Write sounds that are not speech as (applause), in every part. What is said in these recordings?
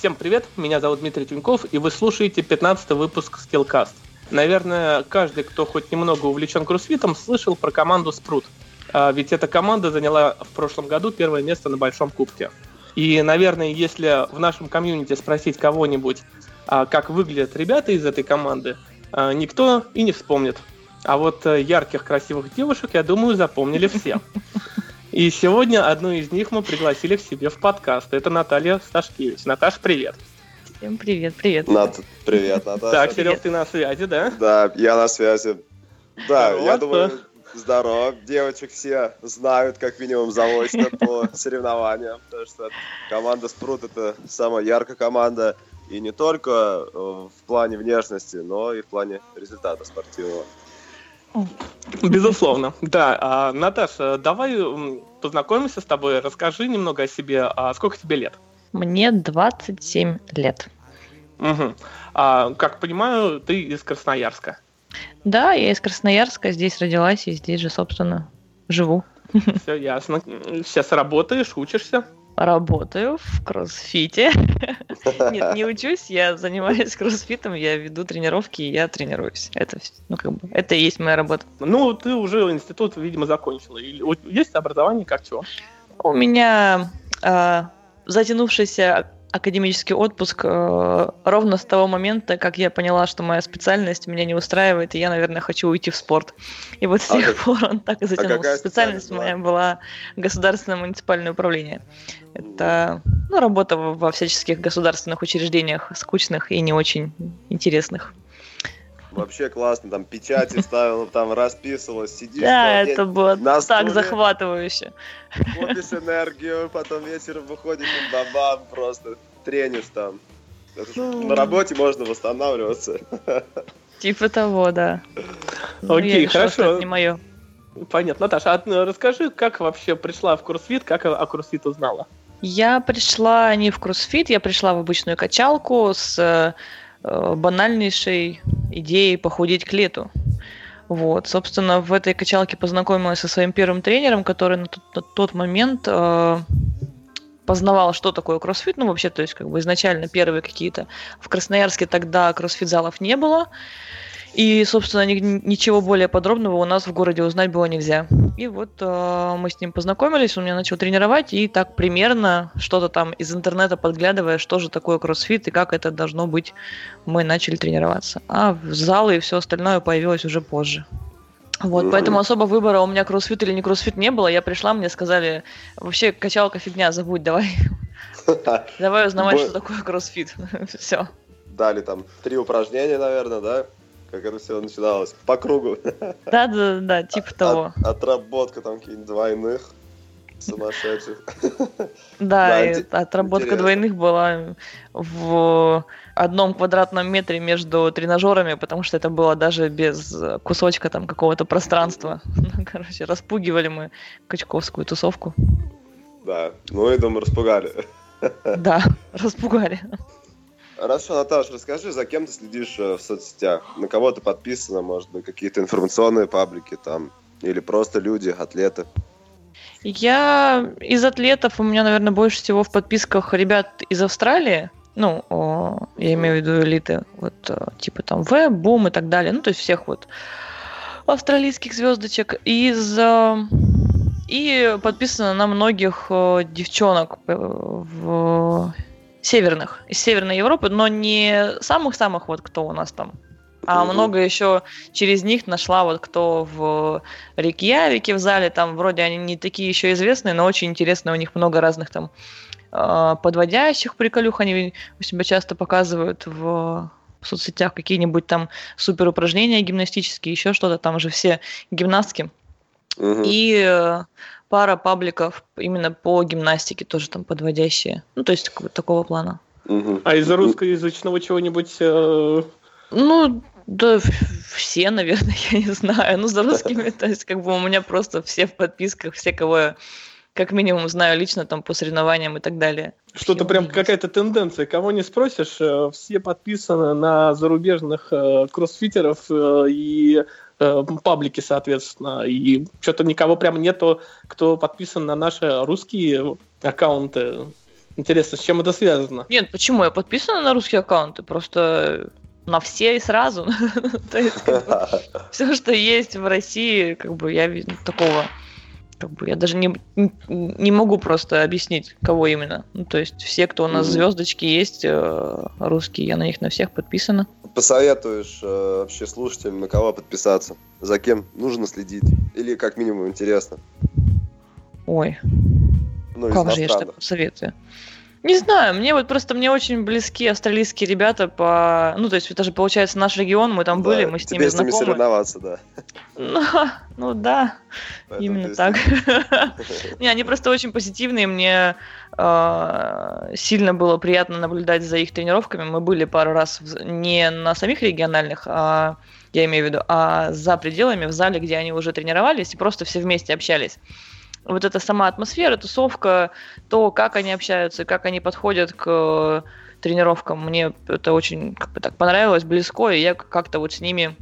Всем привет, меня зовут Дмитрий Тюньков, и вы слушаете 15 выпуск Skillcast. Наверное, каждый, кто хоть немного увлечен кроссфитом, слышал про команду Спрут. А ведь эта команда заняла в прошлом году первое место на Большом Кубке. И, наверное, если в нашем комьюнити спросить кого-нибудь, а, как выглядят ребята из этой команды, а, никто и не вспомнит. А вот э, ярких, красивых девушек, я думаю, запомнили все. И сегодня одну из них мы пригласили к себе в подкаст. Это Наталья Сташкевич. Наташ, привет. Всем привет, привет. Нат, привет, Наташа. Так, Серег, ты на связи, да? Да, я на связи. Да, я думаю, здорово. Девочек все знают, как минимум, заочно (laughs) по соревнованиям. Потому что команда Спрут — это самая яркая команда. И не только э, в плане внешности, но и в плане результата спортивного. Безусловно, да. А, Наташа, давай познакомимся с тобой, расскажи немного о себе. А сколько тебе лет? Мне 27 лет. Угу. А, как понимаю, ты из Красноярска. Да, я из Красноярска, здесь родилась и здесь же, собственно, живу. Все ясно. Сейчас работаешь, учишься? Работаю в кроссфите. (laughs) Нет, не (laughs) учусь, я занимаюсь кроссфитом, я веду тренировки, и я тренируюсь. Это, ну, как бы, это и есть моя работа. Ну, ты уже институт, видимо, закончила. Есть образование как чего? У меня э, затянувшийся академический отпуск э, ровно с того момента, как я поняла, что моя специальность меня не устраивает, и я, наверное, хочу уйти в спорт. И вот с а тех как... пор он так и а затянулся. А специальность, специальность моя была государственное муниципальное управление. Это ну, работа во всяческих государственных учреждениях, скучных и не очень интересных. Вообще классно, там печати ставил, там расписывалась, сидишь. Да, это было так захватывающе. Копишь энергию, потом вечером выходишь на бабам, просто тренишь там. На работе можно восстанавливаться. Типа того, да. Ну, Окей, хорошо. Это не мое. Понятно. Наташа, а ну, расскажи, как вообще пришла в кроссфит, как о кроссфит узнала? Я пришла не в кроссфит, я пришла в обычную качалку с э, банальнейшей идеей похудеть к лету. Вот, собственно, в этой качалке познакомилась со своим первым тренером, который на тот, на тот момент э, познавал, что такое кроссфит, ну, вообще, то есть, как бы изначально первые какие-то. В Красноярске тогда кроссфит-залов не было, и, собственно, ни, ничего более подробного у нас в городе узнать было нельзя. И вот э, мы с ним познакомились, он меня начал тренировать, и так примерно что-то там из интернета подглядывая, что же такое кроссфит и как это должно быть, мы начали тренироваться. А в залы и все остальное появилось уже позже. Вот, поэтому особо выбора у меня кроссфит или не кроссфит не было. Я пришла, мне сказали, вообще качалка фигня, забудь, давай. (laughs) Давай узнавать, что такое кроссфит. (laughs) Все. Дали там три упражнения, наверное, да? Как это все начиналось, по кругу. Да, да, да, типа того. От, отработка там каких-нибудь двойных сумасшедших. Да, и отработка двойных была в одном квадратном метре между тренажерами, потому что это было даже без кусочка там какого-то пространства. (laughs) Короче, распугивали мы качковскую тусовку. Да, ну и думаю, распугали. Да, (laughs) распугали. Хорошо, Наташа, расскажи, за кем ты следишь э, в соцсетях? На кого ты подписана, может быть, какие-то информационные паблики там? Или просто люди, атлеты? Я из атлетов, у меня, наверное, больше всего в подписках ребят из Австралии. Ну, я имею в виду элиты, вот э, типа там В, Бум и так далее. Ну, то есть всех вот австралийских звездочек. Из э, и подписано на многих девчонок в северных, из Северной Европы, но не самых-самых вот кто у нас там, а mm много еще через них нашла вот кто в Рикьявике в зале, там вроде они не такие еще известные, но очень интересно, у них много разных там а, подводящих приколюх, они у себя часто показывают в в соцсетях какие-нибудь там супер упражнения гимнастические, еще что-то, там же все гимнастки. Угу. И э, пара пабликов именно по гимнастике, тоже там подводящие. Ну, то есть такого плана. Угу. А из русскоязычного чего-нибудь... Э... Ну, да, все, наверное, (laughs) я не знаю. Ну, за русскими, то есть, как бы у меня просто все в подписках, все, кого я как минимум знаю лично там по соревнованиям и так далее. Что-то прям какая-то тенденция. Кого не спросишь, э, все подписаны на зарубежных э, кроссфитеров э, и паблики, соответственно. И что-то никого прям нету, кто подписан на наши русские аккаунты. Интересно, с чем это связано? Нет, почему? Я подписана на русские аккаунты, просто на все и сразу. (laughs) То есть, (laughs) все, что есть в России, как бы я такого как бы я даже не, не могу просто объяснить, кого именно. Ну, то есть все, кто у нас звездочки есть, э, русские, я на них на всех подписана. Посоветуешь э, вообще слушателям, на кого подписаться? За кем нужно следить? Или как минимум интересно? Ой, ну, как же я что посоветую? Не знаю, мне вот просто мне очень близки австралийские ребята по... Ну, то есть это же, получается, наш регион, мы там да, были, мы с ними знакомы. с ними соревноваться, да. (laughs) Ну, ну да, Поэтому именно так. (laughs) Не, они просто очень позитивные, мне сильно было приятно наблюдать за их тренировками. Мы были пару раз не на самих региональных, а я имею в виду, а за пределами, в зале, где они уже тренировались, и просто все вместе общались вот эта сама атмосфера, тусовка, то, как они общаются, как они подходят к тренировкам, мне это очень как бы так понравилось, близко, и я как-то вот с ними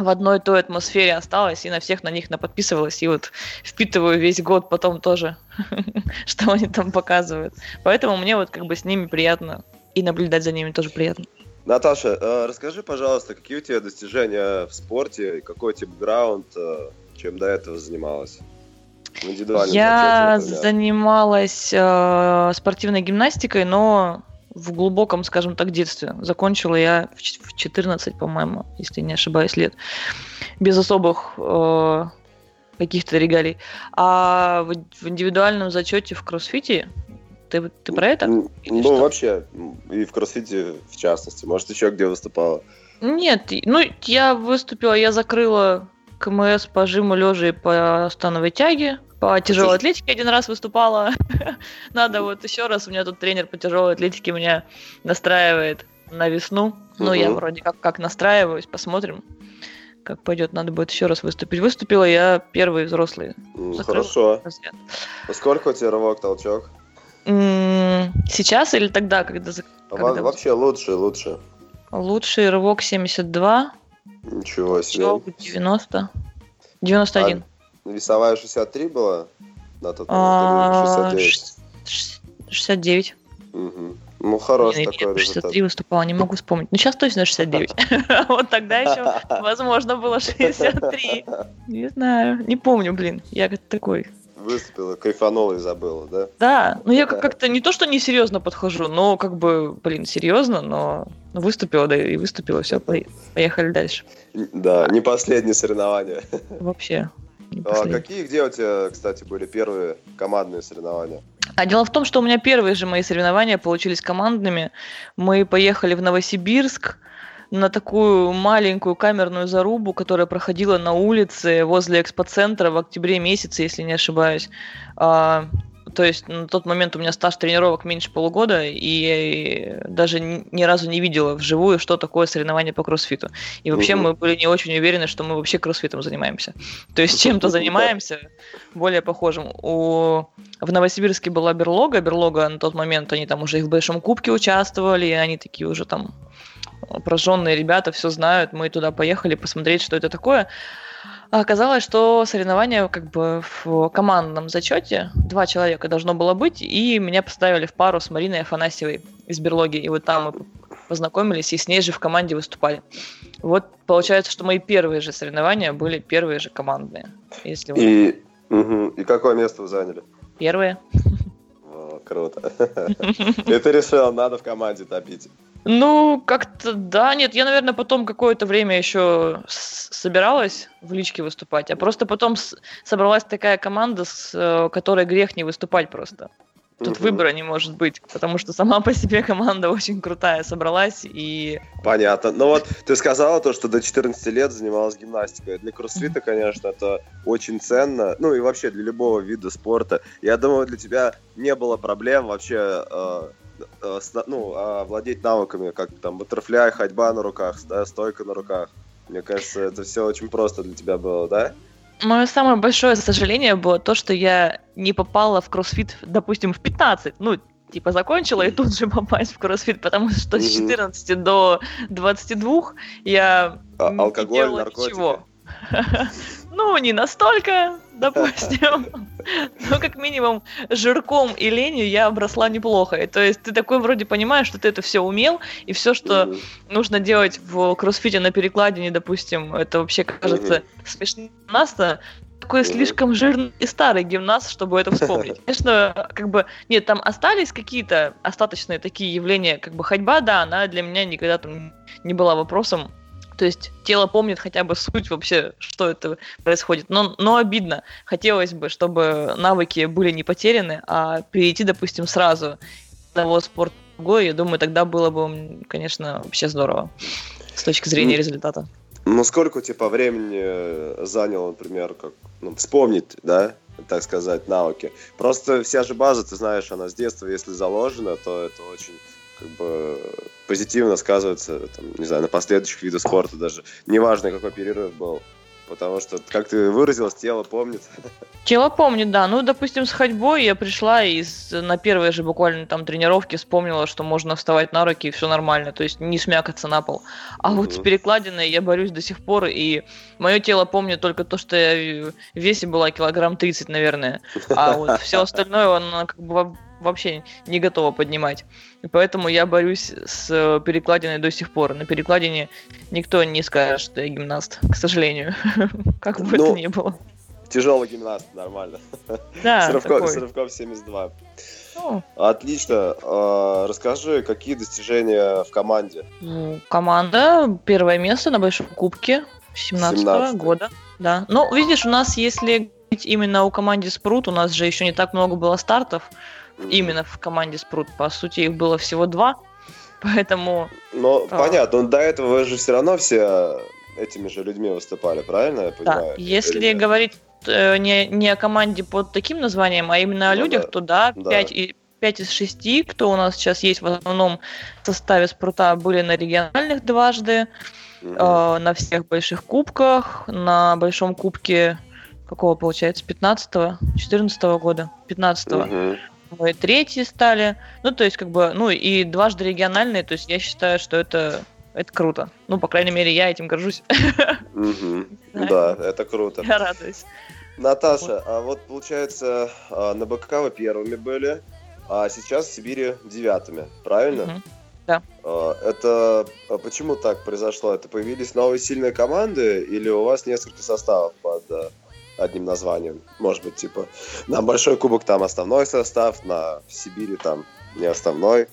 в одной той атмосфере осталась и на всех на них наподписывалась, и вот впитываю весь год потом тоже, (laughs) что они там показывают. Поэтому мне вот как бы с ними приятно, и наблюдать за ними тоже приятно. Наташа, э, расскажи, пожалуйста, какие у тебя достижения в спорте, какой у тебя бэкграунд, э, чем до этого занималась? Я занималась э, спортивной гимнастикой, но в глубоком, скажем так, детстве. Закончила я в 14, по-моему, если не ошибаюсь, лет. Без особых э, каких-то регалий. А в, в индивидуальном зачете в кроссфите ты, ты про это? Ну, что? вообще, и в кроссфите в частности. Может, еще где выступала? Нет, ну, я выступила, я закрыла КМС по жиму лежа и по становой тяге. По тяжелой атлетике один раз выступала. (laughs) Надо вот еще раз. У меня тут тренер по тяжелой атлетике меня настраивает на весну. Ну, я вроде как, как настраиваюсь, посмотрим, как пойдет. Надо будет еще раз выступить. Выступила я первый взрослый. Хорошо. А сколько у тебя рывок, толчок? Сейчас или тогда, когда... когда Вообще лучше, лучше. Лучший рывок 72. Ничего себе. 90. 91. Весовая 63 была на тот момент? 69? 69. Угу. Ну, хорош не, такой 63 результат. выступала, не могу вспомнить. Ну, сейчас точно 69. (laughs) Вот тогда еще, (laughs) возможно, было 63. Не знаю, не помню, блин. Я такой выступила, кайфанула и забыла, да? Да, ну я как-то не то, что не серьезно подхожу, но как бы, блин, серьезно, но выступила, да и выступила, все, поехали дальше. Да, не последнее соревнование. Вообще. А какие, где у тебя, кстати, были первые командные соревнования? А дело в том, что у меня первые же мои соревнования получились командными. Мы поехали в Новосибирск на такую маленькую камерную зарубу, которая проходила на улице возле экспоцентра в октябре месяце, если не ошибаюсь. А, то есть на тот момент у меня стаж тренировок меньше полугода, и даже ни разу не видела вживую, что такое соревнование по кроссфиту. И вообще угу. мы были не очень уверены, что мы вообще кроссфитом занимаемся. То есть (laughs) чем-то занимаемся более похожим. У... В Новосибирске была берлога. Берлога на тот момент, они там уже и в Большом Кубке участвовали, и они такие уже там прожженные ребята, все знают. Мы туда поехали посмотреть, что это такое. А оказалось, что соревнование как бы в командном зачете два человека должно было быть, и меня поставили в пару с Мариной Афанасьевой из Берлоги. И вот там мы познакомились, и с ней же в команде выступали. Вот получается, что мои первые же соревнования были первые же командные. Если и, угу. и какое место вы заняли? Первое. О, круто. (laughs) И ты решил, надо в команде топить. Ну, как-то да, нет, я, наверное, потом какое-то время еще собиралась в личке выступать, а просто потом собралась такая команда, с э, которой грех не выступать просто. Тут угу. выбора не может быть, потому что сама по себе команда очень крутая собралась и... Понятно. Ну вот ты сказала то, что до 14 лет занималась гимнастикой. Для кроссфита, конечно, это очень ценно. Ну и вообще для любого вида спорта. Я думаю, для тебя не было проблем вообще э, ну, э, владеть навыками, как там баттерфляй, ходьба на руках, да, стойка на руках. Мне кажется, это все очень просто для тебя было, да? Мое самое большое сожаление было то, что я не попала в кроссфит, допустим, в 15. Ну, типа закончила и тут же попасть в кроссфит, потому что с 14 до 22 я а, не алкоголь, делала наркотики. ничего. (laughs) Ну, не настолько, допустим. Но как минимум жирком и ленью я обросла неплохо. И, то есть ты такой вроде понимаешь, что ты это все умел, и все, что mm-hmm. нужно делать в кроссфите на перекладине, допустим, это вообще кажется mm-hmm. смешно. Нас-то такой слишком жирный и старый гимнаст, чтобы это вспомнить. (laughs) Конечно, как бы, нет, там остались какие-то остаточные такие явления, как бы ходьба, да, она для меня никогда там не была вопросом, то есть тело помнит хотя бы суть вообще, что это происходит. Но, но обидно. Хотелось бы, чтобы навыки были не потеряны, а перейти, допустим, сразу с одного спорта в другой, я думаю, тогда было бы, конечно, вообще здорово с точки зрения результата. Ну, сколько типа времени заняло, например, как ну, вспомнить, да, так сказать, навыки? Просто вся же база, ты знаешь, она с детства, если заложена, то это очень как бы позитивно сказывается, там, не знаю, на последующих видах спорта даже. Неважно, какой перерыв был. Потому что, как ты выразилась, тело помнит. Тело помнит, да. Ну, допустим, с ходьбой я пришла и на первой же буквально там тренировке вспомнила, что можно вставать на руки и все нормально, то есть не смякаться на пол. А вот с перекладиной я борюсь до сих пор, и мое тело помнит только то, что я в весе была килограмм 30, наверное. А вот все остальное, оно как бы вообще не готова поднимать. И поэтому я борюсь с э, перекладиной до сих пор. На перекладине никто не скажет, что я гимнаст, к сожалению. (laughs) Как бы это ну, ни было. Тяжелый гимнаст, нормально. (laughs) Да, с, рывком, с рывком 72. Ну. Отлично. А, расскажи, какие достижения в команде? Ну, команда первое место на Большом Кубке 17 -го года. Да. Ну, видишь, у нас, если именно у команды Спрут, у нас же еще не так много было стартов именно в команде Спрут. По сути, их было всего два, (laughs) поэтому... Ну, а... понятно, но до этого вы же все равно все этими же людьми выступали, правильно я понимаю? Да, если говорить э, не, не о команде под таким названием, а именно о ну, людях, да. то да, да. 5, и, 5 из 6, кто у нас сейчас есть в основном составе Спрута, были на региональных дважды, угу. э, на всех больших кубках, на большом кубке какого получается, 15-го, 14 -го года, 15-го. Угу мы третьи стали. Ну, то есть, как бы, ну, и дважды региональные, то есть я считаю, что это это круто. Ну, по крайней мере, я этим горжусь. Да, это круто. Я радуюсь. Наташа, а вот получается, а, на БК вы первыми были, а сейчас в Сибири девятыми, правильно? Да. А, это почему так произошло? Это появились новые сильные команды или у вас несколько составов под одним названием. Может быть, типа, на Большой Кубок там основной состав, на Сибири там не основной.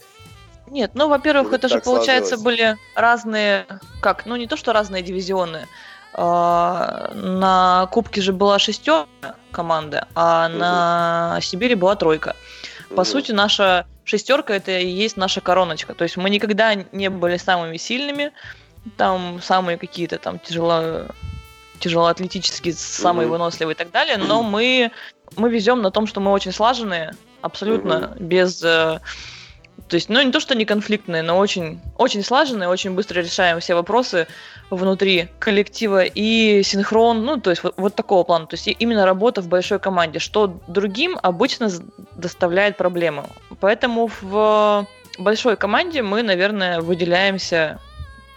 Нет, ну, во-первых, это же, получается, сложилось. были разные, как, ну, не то, что разные дивизионы. А, на Кубке же была шестерка команды, а угу. на Сибири была тройка. По угу. сути, наша шестерка это и есть наша короночка. То есть мы никогда не были самыми сильными, там самые какие-то там тяжело тяжелоатлетически самый mm-hmm. выносливый и так далее, но мы, мы везем на том, что мы очень слаженные, абсолютно mm-hmm. без... Э, то есть, ну, не то, что не конфликтные, но очень, очень слаженные, очень быстро решаем все вопросы внутри коллектива и синхрон, ну, то есть вот, вот такого плана. То есть именно работа в большой команде, что другим обычно доставляет проблемы. Поэтому в большой команде мы, наверное, выделяемся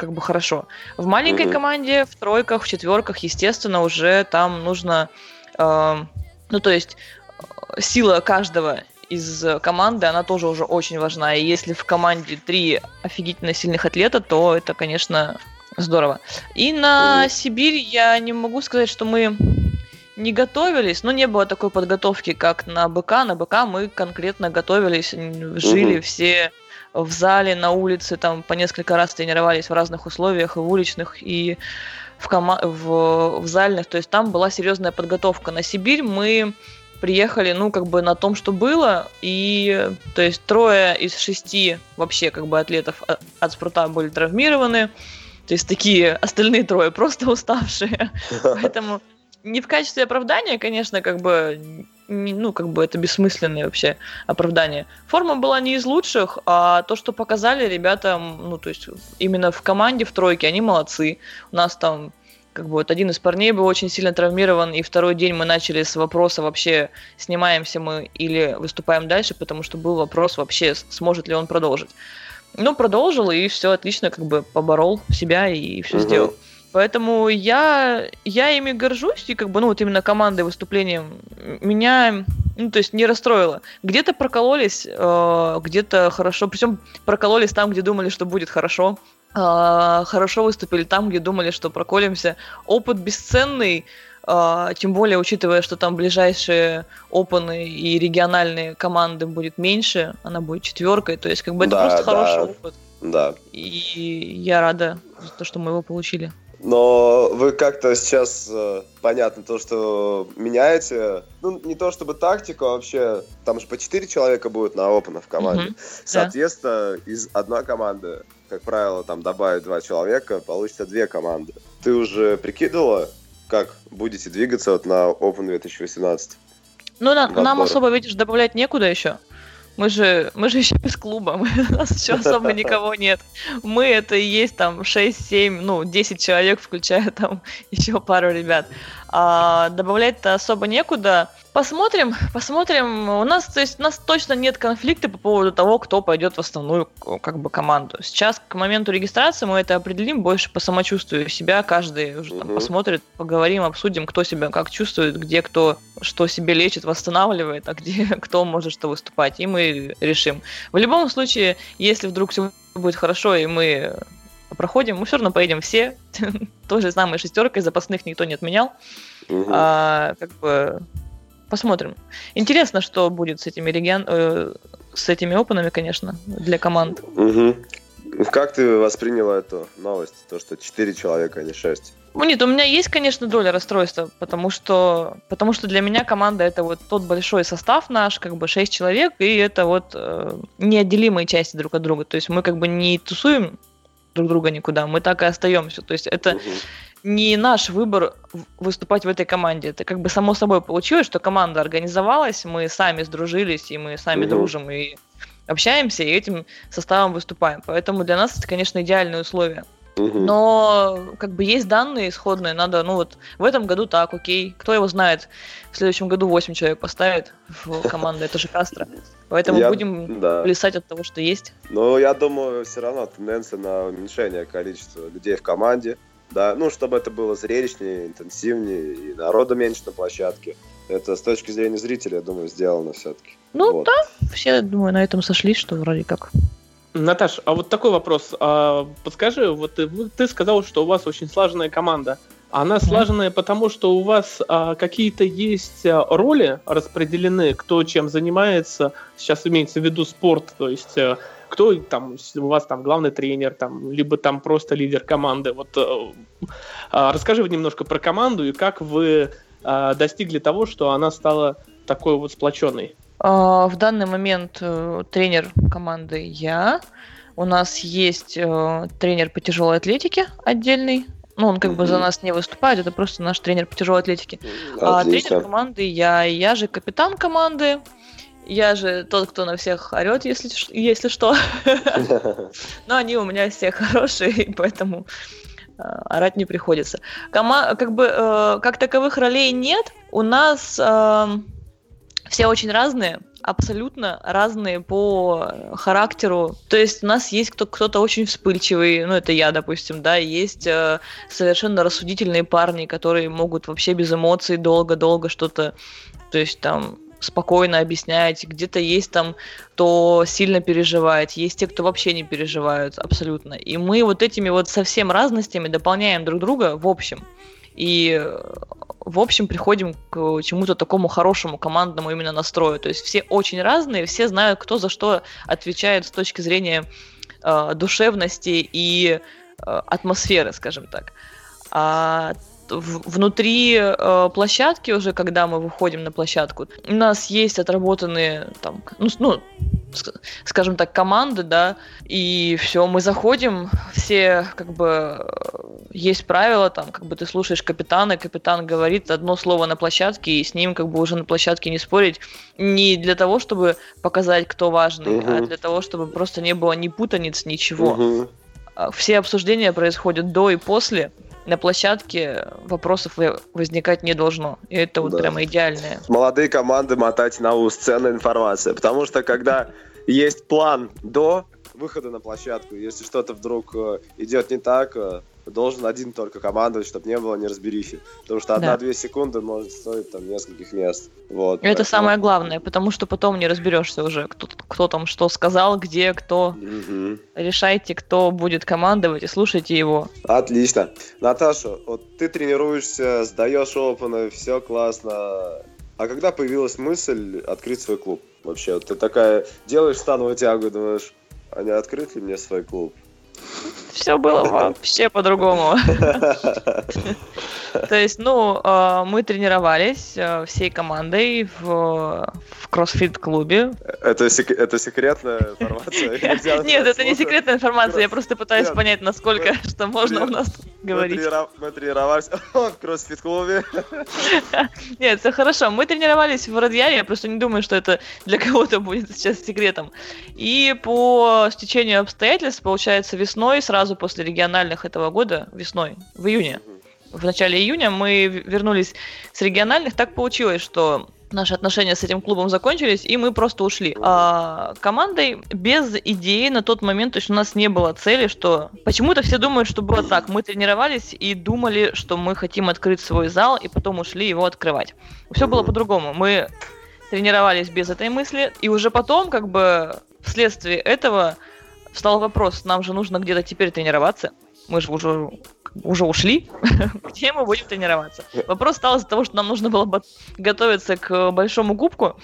как бы хорошо. В маленькой mm-hmm. команде, в тройках, в четверках, естественно, уже там нужно, э, ну то есть э, сила каждого из команды, она тоже уже очень важна. И если в команде три офигительно сильных атлета, то это, конечно, здорово. И на mm-hmm. Сибирь я не могу сказать, что мы не готовились, но не было такой подготовки, как на БК. На БК мы конкретно готовились, жили mm-hmm. все в зале, на улице, там по несколько раз тренировались в разных условиях, и в уличных, и в, кома- в, в зальных. То есть там была серьезная подготовка. На Сибирь мы приехали, ну, как бы на том, что было, и, то есть, трое из шести вообще, как бы, атлетов от спорта были травмированы, то есть, такие остальные трое просто (laughs) уставшие, (laughs) поэтому не в качестве оправдания, конечно, как бы, ну, как бы это бессмысленное вообще оправдание. Форма была не из лучших, а то, что показали ребята, ну, то есть именно в команде, в тройке, они молодцы. У нас там как бы вот один из парней был очень сильно травмирован, и второй день мы начали с вопроса вообще, снимаемся мы или выступаем дальше, потому что был вопрос вообще, сможет ли он продолжить. Ну, продолжил, и все отлично, как бы поборол себя и все угу. сделал. Поэтому я, я ими горжусь, и как бы, ну, вот именно командой выступлением меня, ну, то есть не расстроило. Где-то прокололись, э, где-то хорошо, причем прокололись там, где думали, что будет хорошо. Э, хорошо выступили там, где думали, что проколемся. Опыт бесценный, э, тем более учитывая, что там ближайшие опаны и региональные команды будет меньше, она будет четверкой, то есть как бы это да, просто да. хороший опыт. Да. И я рада за то, что мы его получили. Но вы как-то сейчас, э, понятно, то, что меняете, ну, не то чтобы тактику, а вообще, там же по 4 человека будет на опенах в команде. Mm-hmm. Соответственно, да. из одной команды, как правило, там добавить два человека, получится две команды. Ты уже прикидывала, как будете двигаться вот на Open 2018? Ну, на, нам особо, видишь, добавлять некуда еще. Мы же, мы же еще без клуба, мы, у нас еще (laughs) особо никого нет. Мы это и есть там 6-7, ну, 10 человек, включая там (laughs) еще пару ребят. А добавлять-то особо некуда. Посмотрим, посмотрим. У нас, то есть, у нас точно нет конфликта по поводу того, кто пойдет в основную как бы команду. Сейчас к моменту регистрации мы это определим больше по самочувствию себя. Каждый уже там посмотрит, поговорим, обсудим, кто себя как чувствует, где кто что себе лечит, восстанавливает, а где (laughs) кто может что выступать. И мы решим. В любом случае, если вдруг все будет хорошо, и мы проходим, мы все равно поедем все. (laughs) Той же самой шестеркой, запасных никто не отменял. А, как бы посмотрим. Интересно, что будет с этими регион... Э, с этими опенами, конечно, для команд. Угу. Как ты восприняла эту новость, то, что 4 человека, а не 6? Ну нет, у меня есть, конечно, доля расстройства, потому что, потому что для меня команда это вот тот большой состав наш, как бы 6 человек, и это вот э, неотделимые части друг от друга. То есть мы как бы не тусуем друг друга никуда, мы так и остаемся. То есть это угу не наш выбор выступать в этой команде. Это как бы само собой получилось, что команда организовалась, мы сами сдружились, и мы сами угу. дружим и общаемся, и этим составом выступаем. Поэтому для нас это, конечно, идеальные условия. Но как бы есть данные исходные, надо, ну вот в этом году так, окей, кто его знает, в следующем году 8 человек поставит в (laughs) команду, это же Кастро. Поэтому я, будем да. плясать от того, что есть. Но я думаю, все равно тенденция на уменьшение количества людей в команде да, ну, чтобы это было зрелищнее, интенсивнее, и народа меньше на площадке. Это с точки зрения зрителя, я думаю, сделано все-таки. Ну вот. да, все, думаю, на этом сошлись, что вроде как. Наташ, а вот такой вопрос. А, подскажи, вот ты, ты сказал, что у вас очень слаженная команда. Она слаженная потому, что у вас а, какие-то есть а, роли распределены, кто чем занимается. Сейчас имеется в виду спорт, то есть а, кто там у вас там главный тренер, там, либо там просто лидер команды. Вот э, э, расскажи немножко про команду и как вы э, достигли того, что она стала такой вот сплоченной. А, в данный момент э, тренер команды я. У нас есть э, тренер по тяжелой атлетике отдельный. Ну, он как mm-hmm. бы за нас не выступает, это просто наш тренер по тяжелой атлетике. А тренер команды я, я же капитан команды. Я же тот, кто на всех орет, если, если что. (laughs) Но они у меня все хорошие, поэтому э, орать не приходится. Кома как бы э, как таковых ролей нет. У нас э, все очень разные, абсолютно разные по характеру. То есть у нас есть кто- кто-то очень вспыльчивый, ну это я, допустим, да, есть э, совершенно рассудительные парни, которые могут вообще без эмоций долго-долго что-то, то есть там спокойно объясняете, где-то есть там, кто сильно переживает, есть те, кто вообще не переживают абсолютно. И мы вот этими вот совсем разностями дополняем друг друга в общем. И в общем приходим к чему-то такому хорошему командному именно настрою. То есть все очень разные, все знают, кто за что отвечает с точки зрения э, душевности и э, атмосферы, скажем так. А внутри э, площадки уже, когда мы выходим на площадку, у нас есть отработанные там, ну, ну скажем так, команды, да, и все, мы заходим, все как бы есть правила, там, как бы ты слушаешь капитана, капитан говорит одно слово на площадке, и с ним как бы уже на площадке не спорить, не для того, чтобы показать, кто важный, угу. а для того, чтобы просто не было ни путаниц, ничего. Угу. Все обсуждения происходят до и после, на площадке вопросов возникать не должно. И это вот да. прямо идеальное. Молодые команды мотать на ус, ценная информация. Потому что когда есть план до выхода на площадку, если что-то вдруг э, идет не так, э, должен один только командовать, чтобы не было неразберихи. Потому что одна-две секунды может стоить там нескольких мест. Вот, Это поэтому... самое главное, потому что потом не разберешься уже, кто, кто там что сказал, где, кто. Угу. Решайте, кто будет командовать и слушайте его. Отлично. Наташа, вот ты тренируешься, сдаешь опыны, все классно. А когда появилась мысль открыть свой клуб? Вообще, вот ты такая делаешь становую тягу, думаешь, а не открыть ли мне свой клуб? (laughs) Все было вообще по-другому. (laughs) То есть, ну, а, мы тренировались а, всей командой в, в кроссфит-клубе. Это, сек- это секретная информация? (laughs) Нет, это не секретная информация, я просто пытаюсь понять, насколько, что можно у нас говорить. Мы тренировались в кроссфит-клубе. Нет, все хорошо. Мы тренировались в Радьяре, я просто не думаю, что это для кого-то будет сейчас секретом. И по стечению обстоятельств, получается, весной, сразу после региональных этого года, весной, в июне, в начале июня мы вернулись с региональных. Так получилось, что наши отношения с этим клубом закончились, и мы просто ушли. А командой без идеи на тот момент, то есть у нас не было цели, что... Почему-то все думают, что было так. Мы тренировались и думали, что мы хотим открыть свой зал, и потом ушли его открывать. Все было по-другому. Мы тренировались без этой мысли, и уже потом, как бы, вследствие этого встал вопрос, нам же нужно где-то теперь тренироваться. Мы же уже уже ушли, (laughs) где мы будем тренироваться. Вопрос стал из-за того, что нам нужно было готовиться к большому кубку,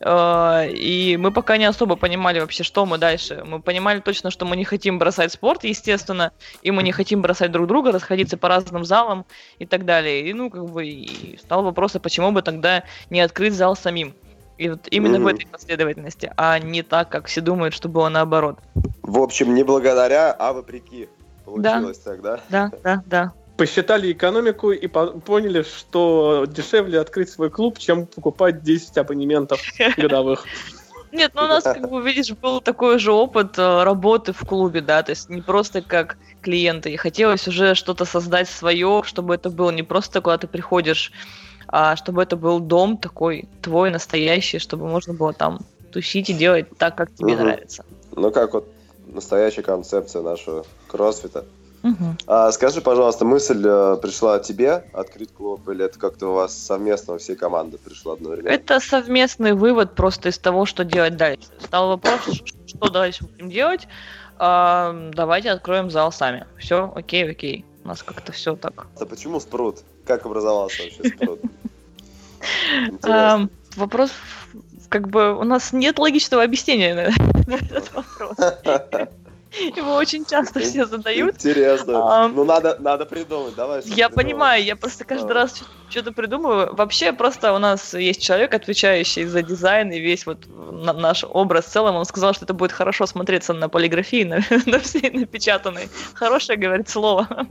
э, и мы пока не особо понимали вообще, что мы дальше. Мы понимали точно, что мы не хотим бросать спорт, естественно, и мы не хотим бросать друг друга, расходиться по разным залам и так далее. И, ну, как бы, и стал вопрос, а почему бы тогда не открыть зал самим? И вот именно mm-hmm. в этой последовательности, а не так, как все думают, что было наоборот. В общем, не благодаря, а вопреки. Получилось да. так, да? Да, да, да. Посчитали экономику и по- поняли, что дешевле открыть свой клуб, чем покупать 10 абонементов (laughs) годовых. Нет, ну у нас, как бы, видишь, был такой же опыт э, работы в клубе, да, то есть не просто как клиенты, и хотелось уже что-то создать свое, чтобы это было не просто куда ты приходишь, а чтобы это был дом такой твой настоящий, чтобы можно было там тусить и делать так, как тебе угу. нравится. Ну как вот настоящая концепция нашего кроссфита. Угу. А, скажи, пожалуйста, мысль э, пришла тебе открыть клуб, или это как-то у вас совместно у всей команды пришло одновременно? Это совместный вывод просто из того, что делать дальше. Стал вопрос, что дальше будем делать. А, давайте откроем зал сами. Все, окей, окей. У нас как-то все так. А почему спрут? Как образовался вообще спрут? Вопрос как бы у нас нет логичного объяснения на, (laughs) этот вопрос. (laughs) Его очень часто все задают. Интересно. А, ну, надо, надо придумать, давай. Я придумать. понимаю, я просто каждый а. раз что-то придумываю. Вообще, просто у нас есть человек, отвечающий за дизайн и весь вот на, наш образ в целом. Он сказал, что это будет хорошо смотреться на полиграфии, на, (laughs) на всей напечатанной. Хорошее, говорит, слово.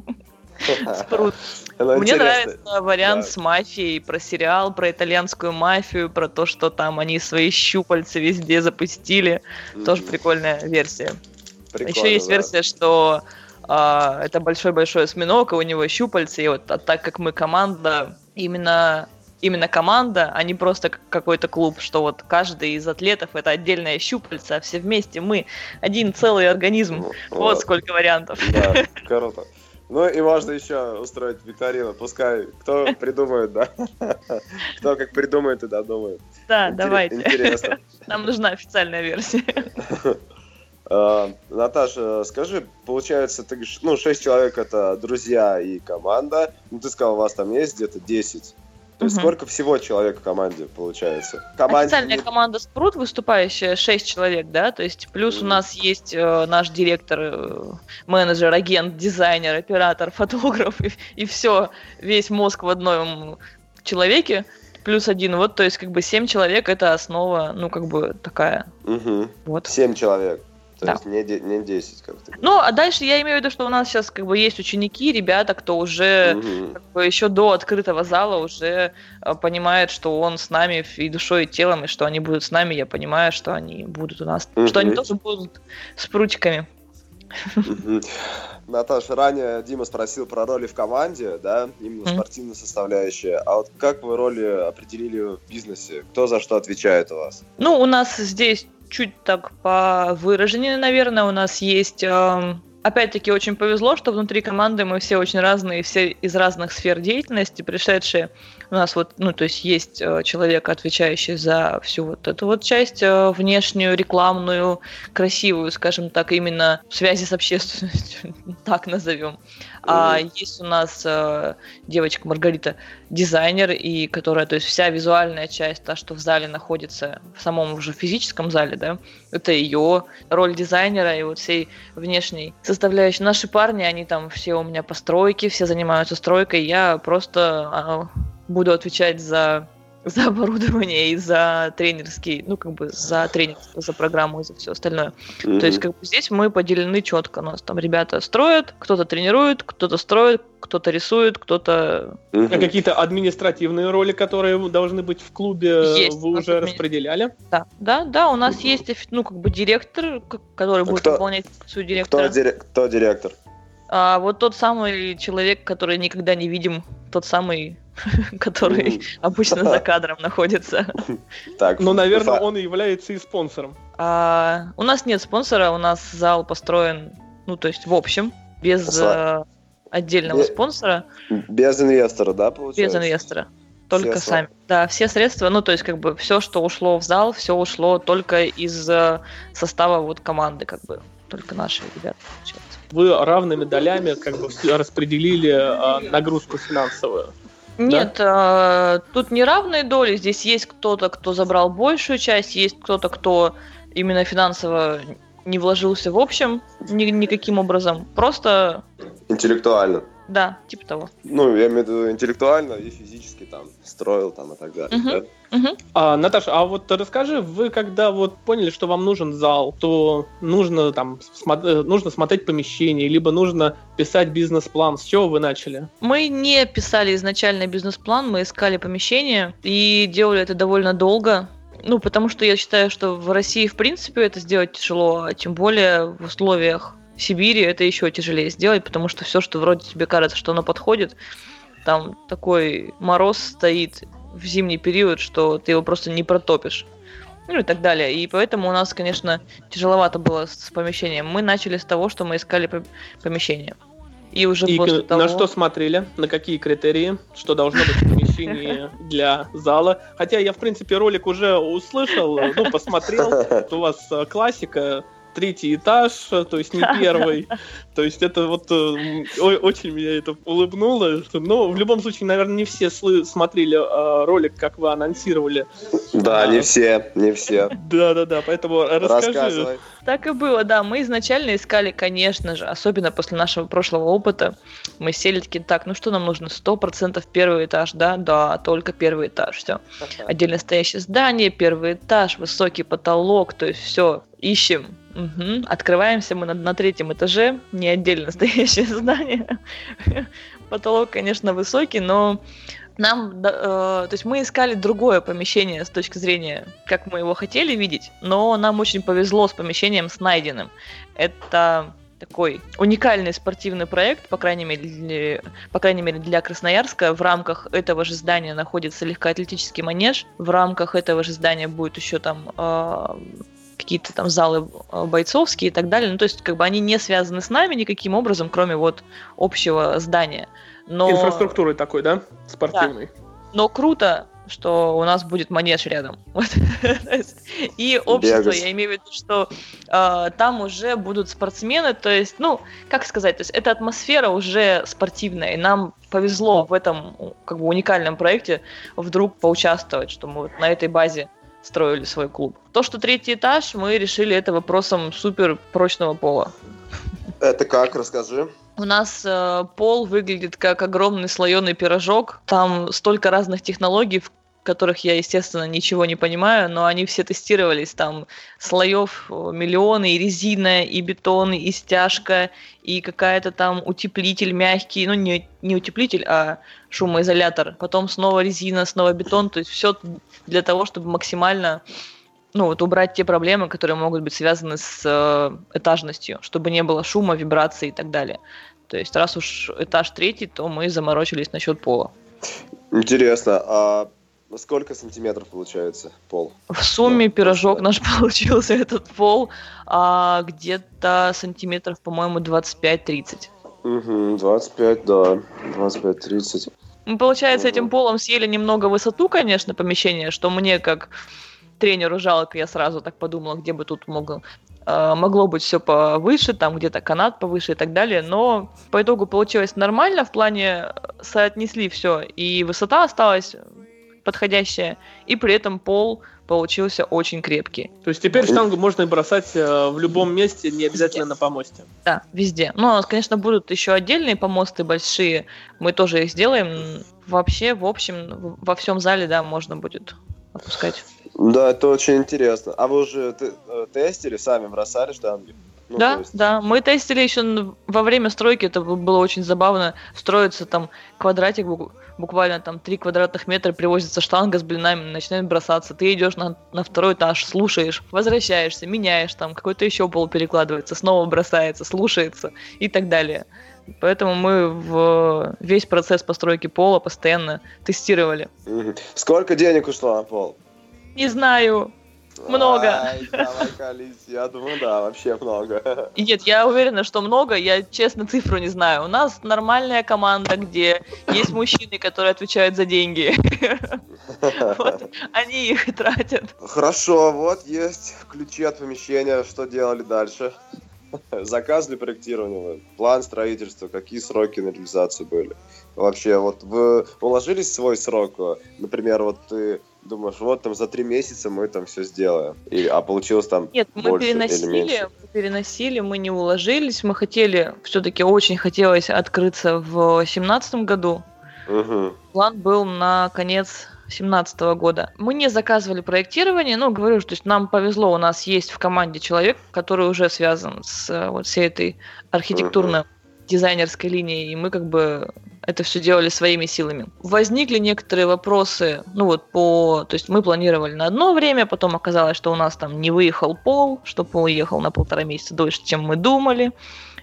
(laughs) Спрут. Мне нравится вариант с мафией, про сериал, про итальянскую мафию, про то, что там они свои щупальца везде запустили. Тоже прикольная версия. Еще есть версия, что а, это большой-большой осьминог, и у него щупальца, и вот а так как мы команда, именно именно команда, а не просто какой-то клуб, что вот каждый из атлетов это отдельная щупальца, а все вместе мы один целый организм. Вот, вот сколько вариантов. Да, (laughs) круто. Ну и можно еще устроить викторину. Пускай кто придумает, да. Кто как придумает и додумает. Да, давайте. Интересно. Нам нужна официальная версия. А, Наташа, скажи, получается, ты ну, 6 человек это друзья и команда. Ну, ты сказал, у вас там есть где-то 10. То есть угу. сколько всего человек в команде получается? Команде... Официальная команда Спрут, выступающая 6 человек, да? То есть плюс mm. у нас есть э, наш директор, э, менеджер, агент, дизайнер, оператор, (laughs) фотограф и, и все, весь мозг в одном человеке плюс один. Вот, то есть, как бы семь человек это основа, ну, как бы такая. Угу. Вот. Семь человек. То да. есть не, не 10 как-то. Ну, а дальше я имею в виду, что у нас сейчас как бы есть ученики, ребята, кто уже угу. как бы, еще до открытого зала уже э, понимает, что он с нами и душой, и телом, и что они будут с нами. Я понимаю, что они будут у нас, угу. что они тоже будут с прутиками. Наташа, ранее Дима спросил про роли в команде, да, именно mm-hmm. спортивная составляющая. А вот как вы роли определили в бизнесе? Кто за что отвечает у вас? Ну, у нас здесь чуть так по выражению, наверное, у нас есть... Эм, опять-таки очень повезло, что внутри команды мы все очень разные, все из разных сфер деятельности, пришедшие. У нас вот, ну, то есть есть э, человек, отвечающий за всю вот эту вот часть э, внешнюю, рекламную, красивую, скажем так, именно связи с общественностью, (laughs) так назовем. А есть у нас э, девочка Маргарита, дизайнер, и которая, то есть вся визуальная часть, та, что в зале находится, в самом уже физическом зале, да, это ее роль дизайнера и вот всей внешней составляющей. Наши парни, они там все у меня по стройке, все занимаются стройкой, я просто а, буду отвечать за (laughs) за оборудование и за тренерский, ну, как бы за тренерство, за программу и за все остальное. Mm-hmm. То есть, как бы здесь мы поделены четко. У нас там ребята строят, кто-то тренирует, кто-то строит, кто-то рисует, кто-то... Mm-hmm. А какие-то административные роли, которые должны быть в клубе, есть, вы уже распределяли? Да, да, да, у нас mm-hmm. есть, ну, как бы директор, который а будет кто, выполнять свою директора. Кто, дире- кто директор? А, вот тот самый человек, который никогда не видим, тот самый (laughs) который обычно за (laughs) кадром находится. Так. Но, наверное, он и является и спонсором. А, у нас нет спонсора, у нас зал построен, ну, то есть в общем, без э, отдельного спонсора. Без инвестора, да, получается? Без инвестора. Только все сами. Да, все средства, ну, то есть, как бы, все, что ушло в зал, все ушло только из э, состава вот команды, как бы, только наши ребята, получается. Вы равными долями, как бы, распределили э, нагрузку финансовую. Нет, да? э, тут неравные доли. Здесь есть кто-то, кто забрал большую часть, есть кто-то, кто именно финансово не вложился в общем ни, никаким образом. Просто... Интеллектуально. Да, типа того. Ну, я имею в виду интеллектуально и физически там строил там и так далее. Угу. Да? Угу. А, Наташа, а вот расскажи, вы когда вот поняли, что вам нужен зал, то нужно там смо- э, нужно смотреть помещение, либо нужно писать бизнес-план. С чего вы начали? Мы не писали изначально бизнес-план, мы искали помещение и делали это довольно долго. Ну, потому что я считаю, что в России, в принципе, это сделать тяжело, а тем более в условиях Сибири это еще тяжелее сделать, потому что все, что вроде тебе кажется, что оно подходит, там такой мороз стоит в зимний период, что ты его просто не протопишь. Ну и так далее. И поэтому у нас, конечно, тяжеловато было с помещением. Мы начали с того, что мы искали помещение. И уже и после того... на что смотрели, на какие критерии, что должно быть в помещении (laughs) для зала. Хотя я, в принципе, ролик уже услышал, ну, посмотрел. (laughs) У вас э, классика, третий этаж, то есть не (laughs) первый. То есть это вот э, очень меня это улыбнуло. Но в любом случае, наверное, не все смотрели э, ролик, как вы анонсировали. Да, не все, не все. Да-да-да, поэтому расскажи. Так и было, да. Мы изначально искали, конечно же, особенно после нашего прошлого опыта, мы сели такие, так, ну что нам нужно? Сто процентов первый этаж, да? Да, только первый этаж, все. Отдельно стоящее здание, первый этаж, высокий потолок, то есть все, ищем. Угу. Открываемся мы на, на третьем этаже, не отдельно (laughs) стоящее здание. Потолок, конечно, высокий, но нам, э, то есть мы искали другое помещение с точки зрения, как мы его хотели видеть, но нам очень повезло с помещением с найденным. Это такой уникальный спортивный проект, по крайней мере, для, по крайней мере для Красноярска. В рамках этого же здания находится легкоатлетический манеж. В рамках этого же здания будет еще там э, какие-то там залы э, бойцовские и так далее. Ну, то есть, как бы они не связаны с нами никаким образом, кроме вот общего здания. Но... Инфраструктуры такой, да? Спортивной. Да. Но круто, что у нас будет манеж рядом. (laughs) И общество, я имею в виду, что э, там уже будут спортсмены, то есть, ну, как сказать, то есть эта атмосфера уже спортивная, и нам повезло в этом как бы уникальном проекте вдруг поучаствовать, что мы вот на этой базе строили свой клуб. То, что третий этаж, мы решили это вопросом супер прочного пола. Это как? Расскажи. У нас э, пол выглядит как огромный слоеный пирожок. Там столько разных технологий, в которых я, естественно, ничего не понимаю, но они все тестировались. Там слоев э, миллионы, и резина, и бетон, и стяжка, и какая-то там утеплитель мягкий, ну не, не утеплитель, а шумоизолятор. Потом снова резина, снова бетон. То есть все для того, чтобы максимально ну, вот убрать те проблемы, которые могут быть связаны с э, этажностью, чтобы не было шума, вибраций и так далее. То есть, раз уж этаж третий, то мы заморочились насчет пола. Интересно, а сколько сантиметров получается пол? В сумме да, пирожок (laughs) наш получился этот пол а, где-то сантиметров, по-моему, 25-30. Угу, 25, да, 25-30. Мы, получается, угу. этим полом съели немного высоту, конечно, помещения, что мне как тренеру жалко, я сразу так подумала, где бы тут могло, э, могло быть все повыше, там где-то канат повыше и так далее, но по итогу получилось нормально, в плане э, соотнесли все, и высота осталась подходящая, и при этом пол получился очень крепкий. То есть теперь штангу можно бросать э, в любом месте, не обязательно везде. на помосте. Да, везде. Ну, у нас, конечно, будут еще отдельные помосты большие, мы тоже их сделаем. Вообще, в общем, во всем зале, да, можно будет опускать. Да, это очень интересно. А вы уже э, тестили, сами бросали штанги? Ну, да, есть... да. Мы тестили еще во время стройки, это было очень забавно. Строится там квадратик, буквально там 3 квадратных метра, привозится штанга с блинами, начинает бросаться. Ты идешь на, на второй этаж, слушаешь, возвращаешься, меняешь там, какой-то еще пол перекладывается, снова бросается, слушается и так далее. Поэтому мы в весь процесс постройки пола постоянно тестировали. Сколько денег ушло на пол? Не знаю. Много. Ай, давай колись. Я думаю, да, вообще много. Нет, я уверена, что много. Я, честно, цифру не знаю. У нас нормальная команда, где есть мужчины, которые отвечают за деньги. (laughs) Они их тратят. Хорошо, вот есть ключи от помещения. Что делали дальше? Заказ для проектирования, план строительства, какие сроки на реализацию были? Вообще, вот вы уложились в свой срок? Например, вот ты думаешь, вот там за три месяца мы там все сделаем. И, а получилось там Нет, мы больше переносили, или меньше? мы переносили, мы не уложились, мы хотели, все-таки очень хотелось открыться в семнадцатом году. Угу. План был на конец 2017 года. Мы не заказывали проектирование, но говорю, что есть нам повезло, у нас есть в команде человек, который уже связан с э, вот всей этой архитектурной дизайнерской линией, и мы как бы это все делали своими силами. Возникли некоторые вопросы, ну вот по... То есть мы планировали на одно время, потом оказалось, что у нас там не выехал пол, что пол ехал на полтора месяца дольше, чем мы думали.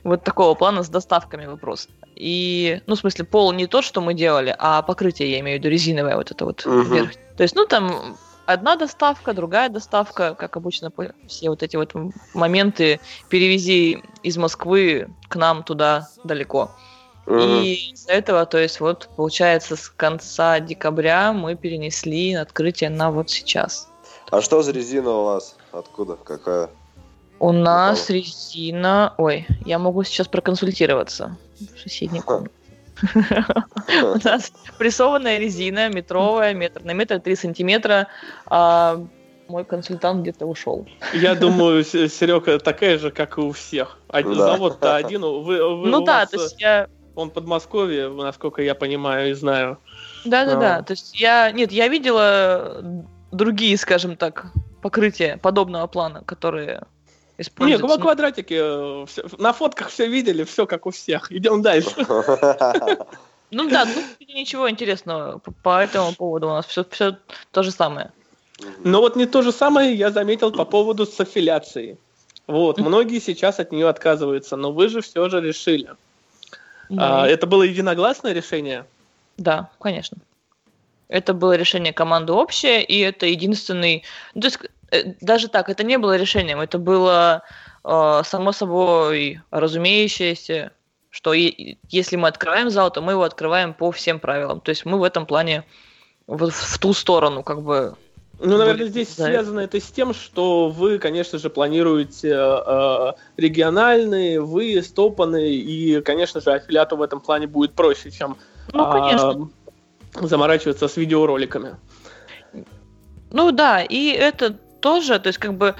Вот такого плана с доставками вопрос. И, ну, в смысле, пол не тот, что мы делали, а покрытие, я имею в виду, резиновое вот это вот uh-huh. вверх. То есть, ну, там одна доставка, другая доставка, как обычно, все вот эти вот моменты перевези из Москвы к нам туда далеко. И из-за этого, то есть вот получается с конца декабря мы перенесли открытие на вот сейчас. А что за резина у вас? Откуда? Какая? У нас резина... Ой, я могу сейчас проконсультироваться в соседней комнате. (laughs) У нас прессованная резина, метровая, метр на метр, три сантиметра. А мой консультант где-то ушел. Я (laughs) думаю, Серега такая же, как и у всех. Один да. завод-то один. Ну да, то есть я... Он Подмосковье, насколько я понимаю и знаю. Да-да-да, а. то есть я... Нет, я видела другие, скажем так, покрытия подобного плана, которые используется. Нет, ну, квадратики, э, все, на фотках все видели, все как у всех. Идем дальше. (laughs) Ну да, тут ничего интересного по этому поводу у нас все, все то же самое. Но вот не то же самое я заметил по поводу с аффилиацией. Вот, многие сейчас от нее отказываются, но вы же все же решили. А, это было единогласное решение? Да, конечно. Это было решение команды общее, и это единственный... Ну, то есть Э, даже так, это не было решением, это было э, само собой разумеющееся, что и, если мы открываем зал, то мы его открываем по всем правилам. То есть мы в этом плане вот в ту сторону, как бы. Ну, наверное, здесь да. связано это с тем, что вы, конечно же, планируете э, региональные, выезд, опаны, и, конечно же, аффилиату в этом плане будет проще, чем ну, конечно. Э, заморачиваться с видеороликами. Ну да, и это тоже, то есть как бы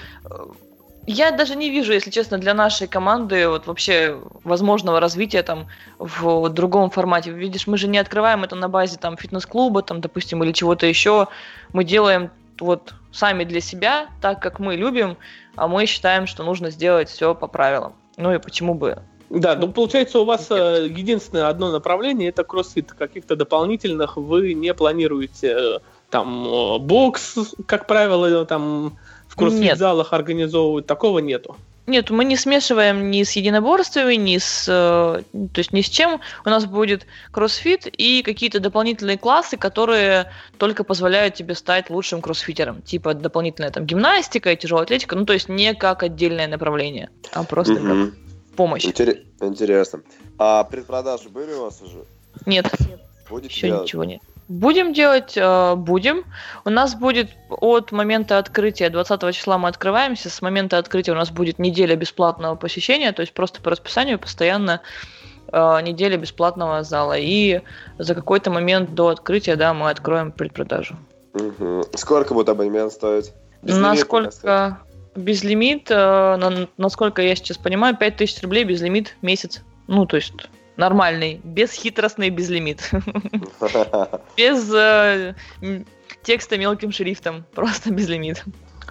я даже не вижу, если честно, для нашей команды вот вообще возможного развития там в другом формате. Видишь, мы же не открываем это на базе там фитнес-клуба, там, допустим, или чего-то еще. Мы делаем вот сами для себя, так как мы любим, а мы считаем, что нужно сделать все по правилам. Ну и почему бы да, ну получается у вас э, единственное одно направление это кроссфит. Каких-то дополнительных вы не планируете. Э, там э, бокс, как правило, там в кроссфит-залах организовывают, такого нету. Нет, мы не смешиваем ни с единоборствами, ни с, э, то есть ни с чем. У нас будет кроссфит и какие-то дополнительные классы, которые только позволяют тебе стать лучшим кроссфитером. Типа дополнительная там гимнастика и тяжелая атлетика. Ну, то есть не как отдельное направление, а просто угу. как помощь. Интер- интересно. А предпродажи были у вас уже? Нет. Будет Еще делать? ничего нет. Будем делать, э, будем. У нас будет от момента открытия, 20 числа мы открываемся, с момента открытия у нас будет неделя бесплатного посещения, то есть просто по расписанию постоянно э, неделя бесплатного зала. И за какой-то момент до открытия, да, мы откроем предпродажу. Угу. Сколько будет абонемент стоить? Безлимит, Насколько... Безлимит, э, насколько я сейчас понимаю, 5000 рублей безлимит месяц. Ну, то есть нормальный, бесхитростный безлимит. (laughs) Без э, текста мелким шрифтом, просто безлимит.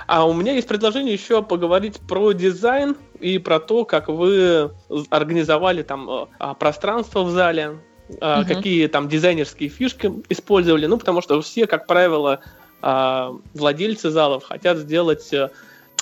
А у меня есть предложение еще поговорить про дизайн и про то, как вы организовали там э, а, пространство в зале, угу. какие там дизайнерские фишки использовали. Ну, потому что все, как правило, а, владельцы залов хотят сделать э,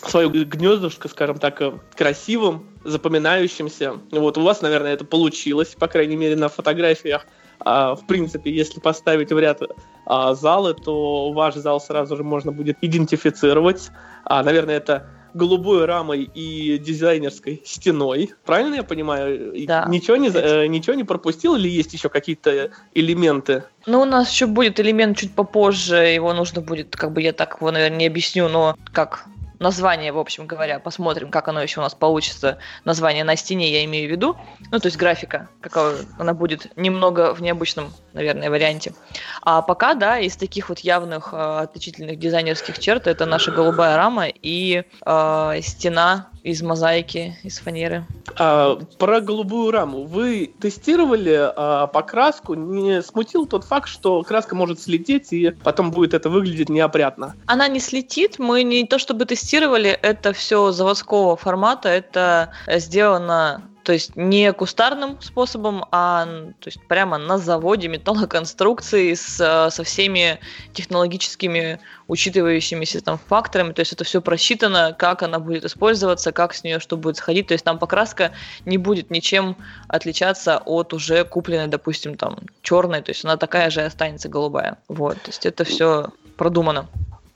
свое гнездышко, скажем так, красивым, запоминающимся. Вот у вас, наверное, это получилось, по крайней мере, на фотографиях. А, в принципе, если поставить в ряд а, залы, то ваш зал сразу же можно будет идентифицировать. А, наверное, это голубой рамой и дизайнерской стеной. Правильно я понимаю? Да. Ничего не, э, ничего не пропустил или есть еще какие-то элементы? Ну, у нас еще будет элемент чуть попозже, его нужно будет, как бы я так его, наверное, не объясню, но как название, в общем говоря, посмотрим, как оно еще у нас получится. Название на стене я имею в виду. Ну, то есть графика, какая она будет немного в необычном, наверное, варианте. А пока, да, из таких вот явных э, отличительных дизайнерских черт это наша голубая рама и э, стена из мозаики, из фанеры. А, про голубую раму. Вы тестировали а, покраску? Не смутил тот факт, что краска может слететь и потом будет это выглядеть неопрятно? Она не слетит. Мы не то чтобы тестировали, это все заводского формата. Это сделано то есть не кустарным способом, а то есть прямо на заводе металлоконструкции с, со всеми технологическими учитывающимися там факторами. То есть это все просчитано, как она будет использоваться, как с нее что будет сходить. То есть там покраска не будет ничем отличаться от уже купленной, допустим, там черной. То есть она такая же останется голубая. Вот. То есть это все продумано.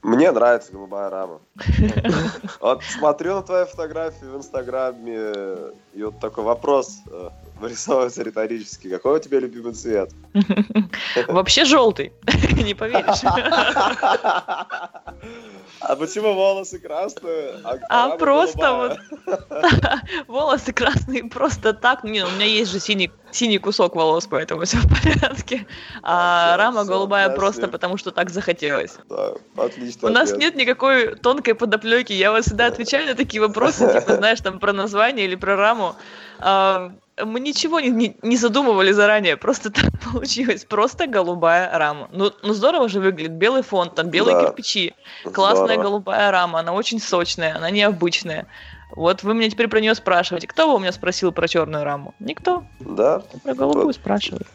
Мне нравится голубая рама. (laughs) Вот смотрю на твои фотографии в Инстаграме, и вот такой вопрос э, вырисовывается риторически. Какой у тебя любимый цвет? (laughs) Вообще желтый, (laughs) не поверишь. А почему волосы красные? А, а просто вот (laughs) волосы красные просто так. Не, у меня есть же синий, синий кусок волос, поэтому все в порядке. А, рама голубая просто потому, что так захотелось. Да, отлично. У нас нет никакой тонкой подоплеки. Я вот всегда отвечаю на такие вопросы, типа, знаешь, там про название или про раму. А, мы ничего не, не, не задумывали заранее, просто так (laughs) получилось. Просто голубая рама. Ну, ну здорово же выглядит. Белый фон, там белые да. кирпичи. Классная здорово. голубая рама, она очень сочная, она необычная. Вот вы меня теперь про нее спрашиваете. Кто у меня спросил про черную раму? Никто. Да. Про голубую спрашивают.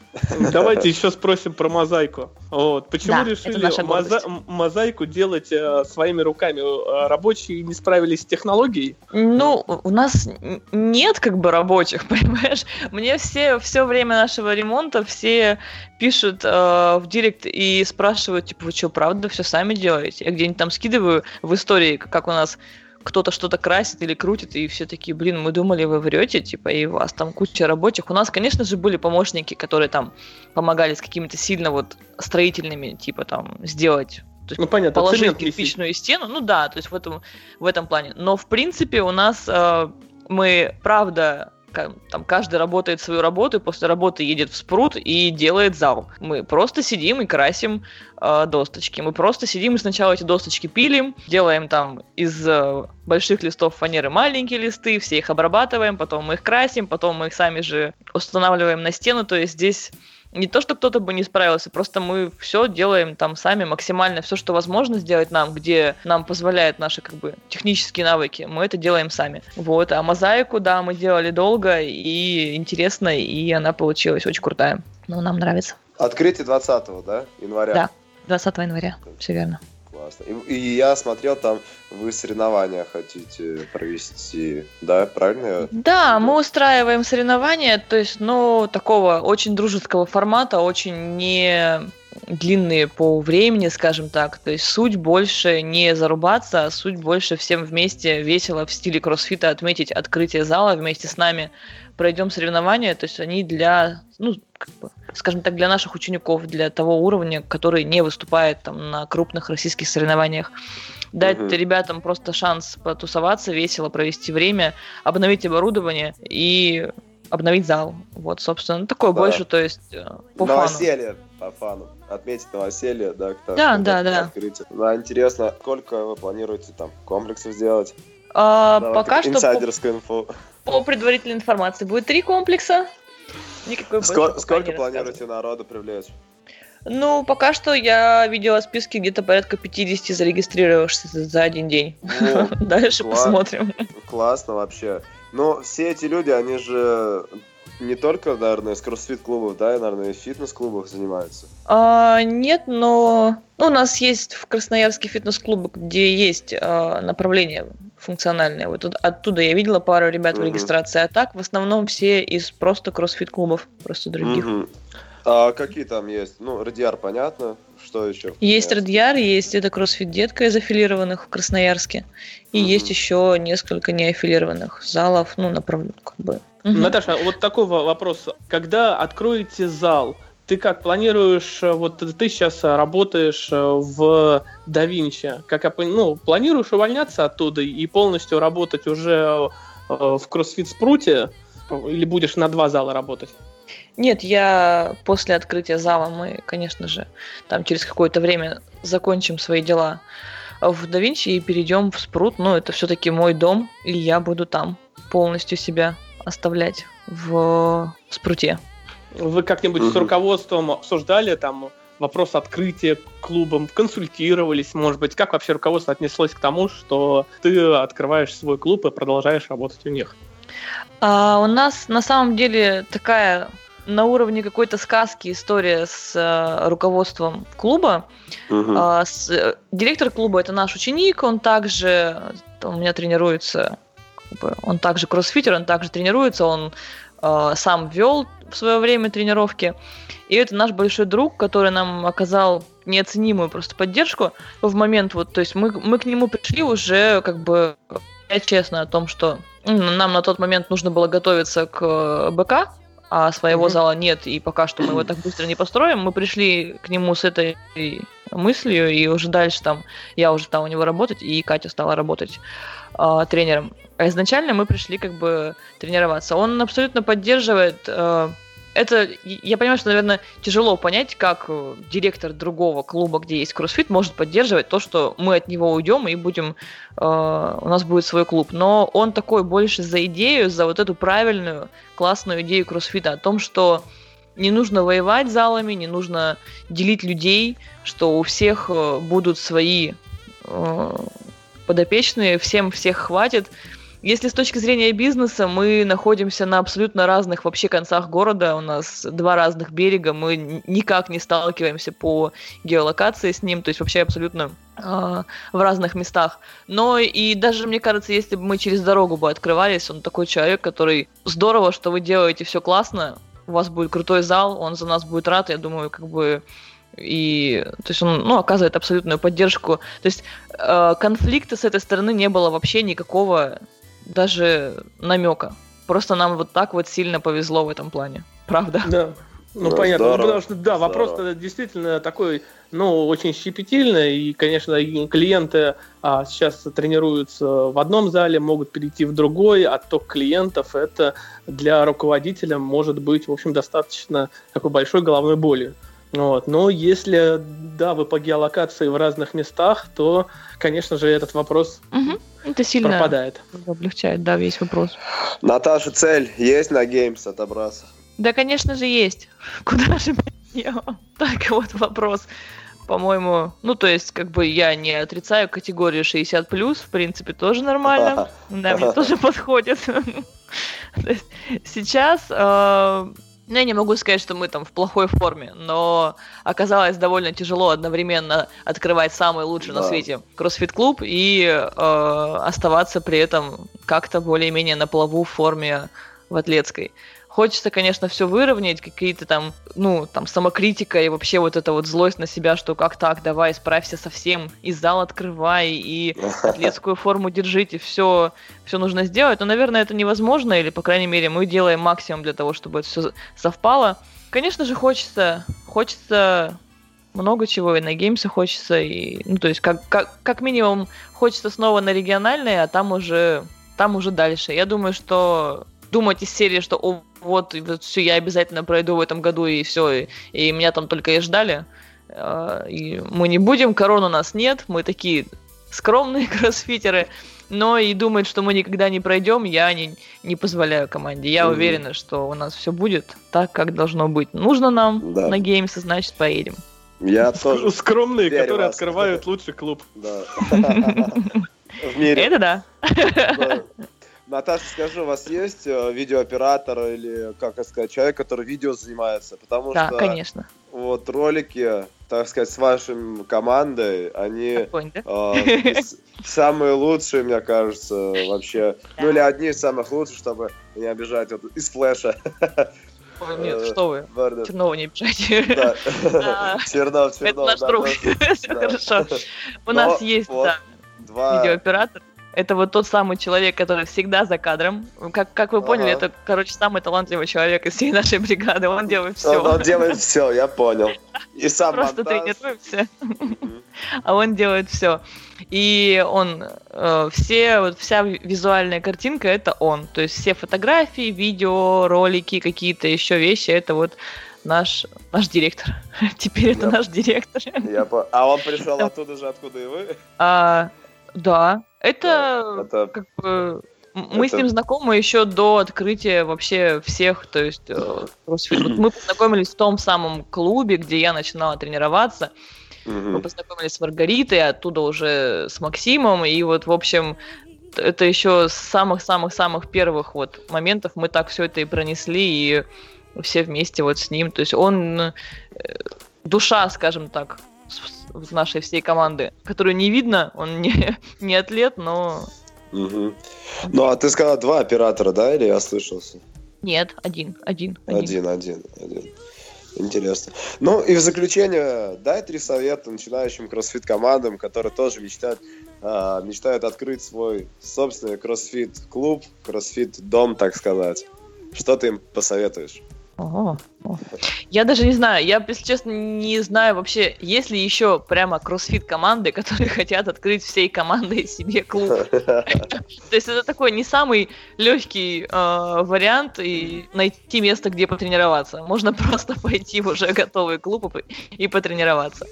Давайте еще спросим про мозаику. Вот. Почему да, решили моза мозаику делать э, своими руками? Э, рабочие не справились с технологией? Ну, у нас нет как бы рабочих, (laughs) понимаешь? Мне все, все время нашего ремонта все пишут э, в директ и спрашивают, типа, вы что, правда все сами делаете? Я где-нибудь там скидываю в истории, как у нас кто-то что-то красит или крутит, и все такие, блин, мы думали, вы врете, типа, и у вас там куча рабочих. У нас, конечно же, были помощники, которые там помогали с какими-то сильно вот строительными, типа, там, сделать то есть ну, понятно, положить кирпичную стену, ну да, то есть в этом, в этом плане. Но в принципе у нас э, мы, правда, там каждый работает свою работу, и после работы едет в спрут и делает зал. Мы просто сидим и красим э, досточки. Мы просто сидим и сначала эти досточки пилим, делаем там из э, больших листов фанеры маленькие листы, все их обрабатываем, потом мы их красим, потом мы их сами же устанавливаем на стену. То есть здесь не то, что кто-то бы не справился, просто мы все делаем там сами максимально, все, что возможно сделать нам, где нам позволяют наши как бы технические навыки, мы это делаем сами. Вот, а мозаику, да, мы делали долго и интересно, и она получилась очень крутая. Ну, нам нравится. Открытие 20 да, января? Да, 20 января, все верно классно. И, и я смотрел, там вы соревнования хотите провести, да, правильно? Да, мы устраиваем соревнования, то есть, ну, такого очень дружеского формата, очень не длинные по времени, скажем так. То есть суть больше не зарубаться, а суть больше всем вместе весело в стиле кроссфита отметить открытие зала вместе с нами. Пройдем соревнования, то есть они для, ну, как бы, скажем так, для наших учеников, для того уровня, который не выступает там на крупных российских соревнованиях. Дать угу. ребятам просто шанс потусоваться, весело провести время, обновить оборудование и обновить зал. Вот, собственно, такое да. больше, то есть э, по Новоселье, фану. по фану. Отметить новоселье, да, кто, Да, да, да. Открытие. Да, интересно, сколько вы планируете там комплексов сделать? А, пока что инсайдерскую инфу. По предварительной информации будет три комплекса. Никакой Сколько, сколько планируете народу привлечь? Ну, пока что я видела списки где-то порядка 50 зарегистрировавшихся за один день. (laughs) Дальше посмотрим. Классно вообще. Но все эти люди, они же не только, наверное, из кроссфит-клубов, да, и, наверное, и в фитнес-клубах занимаются? А, нет, но ну, у нас есть в Красноярске фитнес-клубы, где есть а, направление функциональное. Вот оттуда я видела пару ребят угу. в регистрации, а так в основном все из просто кроссфит-клубов, просто других. Угу. А какие там есть? Ну, Радиар, понятно. Что еще? Есть Радиар, есть это кроссфит детка из аффилированных в Красноярске. И mm есть еще несколько неаффилированных залов, ну, направленных как бы. mm Наташа, вот такой вопрос. Когда откроете зал, ты как планируешь, вот ты сейчас работаешь в DaVinci, как я ну, планируешь увольняться оттуда и полностью работать уже э, в CrossFit Спруте, или будешь на два зала работать? Нет, я после открытия зала мы, конечно же, там через какое-то время закончим свои дела в DaVinci и перейдем в Спрут. Но это все-таки мой дом, и я буду там полностью себя оставлять в Спруте. Вы как-нибудь угу. с руководством обсуждали там вопрос открытия клубом, консультировались, может быть, как вообще руководство отнеслось к тому, что ты открываешь свой клуб и продолжаешь работать у них? А, у нас на самом деле такая на уровне какой-то сказки история с э, руководством клуба. Угу. Э, с, э, директор клуба это наш ученик, он также у меня тренируется, как бы, он также кроссфитер, он также тренируется, он э, сам вел в свое время тренировки. И это наш большой друг, который нам оказал неоценимую просто поддержку в момент вот, то есть мы, мы к нему пришли уже как бы честно о том, что нам на тот момент нужно было готовиться к э, БК, а своего mm-hmm. зала нет, и пока что мы его так быстро не построим. Мы пришли к нему с этой мыслью, и уже дальше там я уже стала у него работать, и Катя стала работать э, тренером. А изначально мы пришли как бы тренироваться. Он абсолютно поддерживает э, это, я понимаю, что, наверное, тяжело понять, как э, директор другого клуба, где есть кроссфит, может поддерживать то, что мы от него уйдем и будем, э, у нас будет свой клуб. Но он такой больше за идею, за вот эту правильную, классную идею кроссфита о том, что не нужно воевать залами, не нужно делить людей, что у всех э, будут свои э, подопечные, всем всех хватит. Если с точки зрения бизнеса, мы находимся на абсолютно разных вообще концах города, у нас два разных берега, мы никак не сталкиваемся по геолокации с ним, то есть вообще абсолютно э, в разных местах. Но и даже, мне кажется, если бы мы через дорогу бы открывались, он такой человек, который здорово, что вы делаете все классно, у вас будет крутой зал, он за нас будет рад, я думаю, как бы И, то есть он, ну, оказывает абсолютную поддержку. То есть э, конфликта с этой стороны не было вообще никакого даже намека. Просто нам вот так вот сильно повезло в этом плане. Правда? Да. Ну, да, понятно. Ну, потому что, да, вопрос действительно такой, ну, очень щепетильный. И, конечно, клиенты а, сейчас тренируются в одном зале, могут перейти в другой. Отток клиентов это для руководителя может быть, в общем, достаточно такой большой головной болью. Вот. Но если, да, вы по геолокации в разных местах, то, конечно же, этот вопрос угу. Это сильно пропадает. облегчает, да, весь вопрос. Наташа, цель есть на Games отобраться? Да, конечно же, есть. (laughs) Куда же я? (laughs) Так, вот вопрос. По-моему, ну, то есть, как бы я не отрицаю категорию 60+, в принципе, тоже нормально. Да, мне тоже (laughs) подходит. Сейчас э, ну, я не могу сказать, что мы там в плохой форме, но оказалось довольно тяжело одновременно открывать самый лучший да. на свете кроссфит-клуб и э, оставаться при этом как-то более-менее на плаву в форме в атлетской. Хочется, конечно, все выровнять, какие-то там, ну, там, самокритика и вообще вот эта вот злость на себя, что как так, давай, справься совсем, и зал открывай, и атлетскую форму держите, все, все нужно сделать. Но, наверное, это невозможно, или, по крайней мере, мы делаем максимум для того, чтобы это все совпало. Конечно же, хочется, хочется много чего, и на геймсы хочется, и, ну, то есть, как, как, как минимум, хочется снова на региональные, а там уже, там уже дальше. Я думаю, что думать из серии, что о, вот, вот все, я обязательно пройду в этом году, и все, и, и меня там только и ждали. А, и мы не будем, корон у нас нет, мы такие скромные (laughs) кроссфитеры, но и думать, что мы никогда не пройдем, я не, не позволяю команде. Я mm-hmm. уверена, что у нас все будет так, как должно быть. Нужно нам да. на геймсы, значит, поедем. Я тоже. Скромные, которые вас. открывают лучший клуб. Да. (laughs) В мире. Это да. Наташа, скажи, у вас есть э, видеооператор или, как сказать, человек, который видео занимается? Потому да, что конечно. вот ролики, так сказать, с вашей командой, они э, самые лучшие, мне кажется, вообще. Ну или одни из самых лучших, чтобы не обижать вот, из флеша. нет, э, что вы, Чернова не обижайте. Чернов, (laughs) Чернов. Это наш друг, хорошо. У нас есть, да, видеооператор. Это вот тот самый человек, который всегда за кадром. Как, как вы поняли, ага. это, короче, самый талантливый человек из всей нашей бригады. Он делает все. Он, он делает все, я понял. И сам Просто тренируемся. А он делает все. И он, э, все, вот вся визуальная картинка это он. То есть все фотографии, видео, ролики, какие-то еще вещи, это вот наш, наш директор. (laughs) Теперь это наш директор. Я по... А он пришел оттуда же, откуда и вы? А, да, это, это... как бы мы это... с ним знакомы еще до открытия вообще всех, то есть э, вот мы познакомились в том самом клубе, где я начинала тренироваться. Мы познакомились с Маргаритой, оттуда уже с Максимом, и вот, в общем, это еще с самых-самых-самых первых вот моментов мы так все это и пронесли, и все вместе вот с ним. То есть он э, душа, скажем так, нашей всей команды, которую не видно, он не, (laughs) не атлет, но... Угу. Ну, а ты сказала два оператора, да, или я слышался? Нет, один, один. Один, один, один. Интересно. Ну и в заключение, дай три совета начинающим кроссфит командам, которые тоже мечтают, э, мечтают открыть свой собственный кроссфит клуб, кроссфит дом, так сказать. Что ты им посоветуешь? Ого. Я даже не знаю, я, если честно, не знаю вообще, есть ли еще прямо кроссфит команды, (laughs) которые хотят открыть всей командой себе клуб. (laughs) То есть это такой не самый легкий э, вариант и найти место, где потренироваться. Можно (laughs) просто пойти в уже готовый клуб и потренироваться.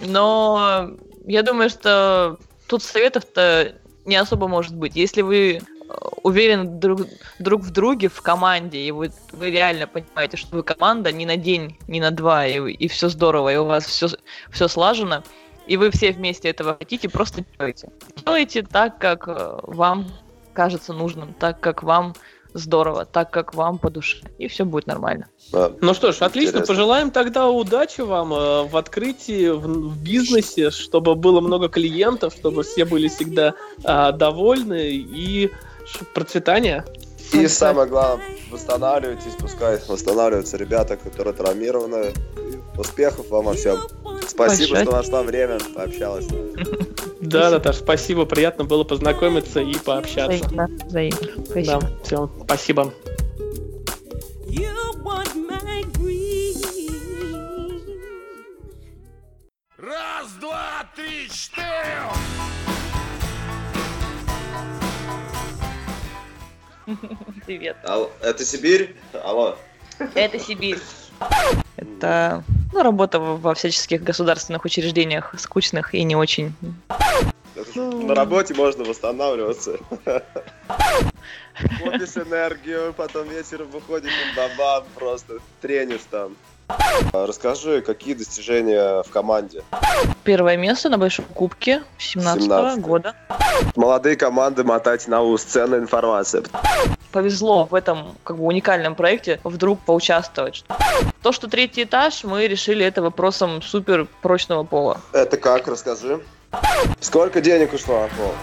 Но я думаю, что тут советов-то не особо может быть. Если вы уверены друг, друг в друге в команде, и вы, вы реально понимаете, что вы команда не на день, не на два, и, и все здорово, и у вас все, все слажено, и вы все вместе этого хотите, просто делайте. Делайте так, как э, вам кажется нужным, так, как вам здорово, так, как вам по душе, и все будет нормально. А, ну что ж, отлично, интересно. пожелаем тогда удачи вам э, в открытии, в, в бизнесе, чтобы было много клиентов, чтобы все были всегда э, довольны и процветания. И самое главное, восстанавливайтесь, пускай восстанавливаются ребята, которые травмированы. Успехов вам во всем. Спасибо, Большое. что нашла время, пообщалась. Да, Наташ, спасибо, приятно было познакомиться и пообщаться. Взаимно, взаимно. Спасибо. Да, все, спасибо. Раз, два, три, четыре! (laughs) Привет. Алло, это Сибирь? Алло. Это Сибирь. Это ну, работа во всяческих государственных учреждениях, скучных и не очень. На работе можно восстанавливаться. Копишь энергию, потом вечером выходишь на бабан, просто тренишь там. Расскажи, какие достижения в команде? Первое место на Большом Кубке 17 года. Молодые команды мотайте на ус, ценная информация. Повезло в этом как бы уникальном проекте вдруг поучаствовать. То, что третий этаж, мы решили это вопросом супер прочного пола. Это как? Расскажи. Сколько денег ушло на пол?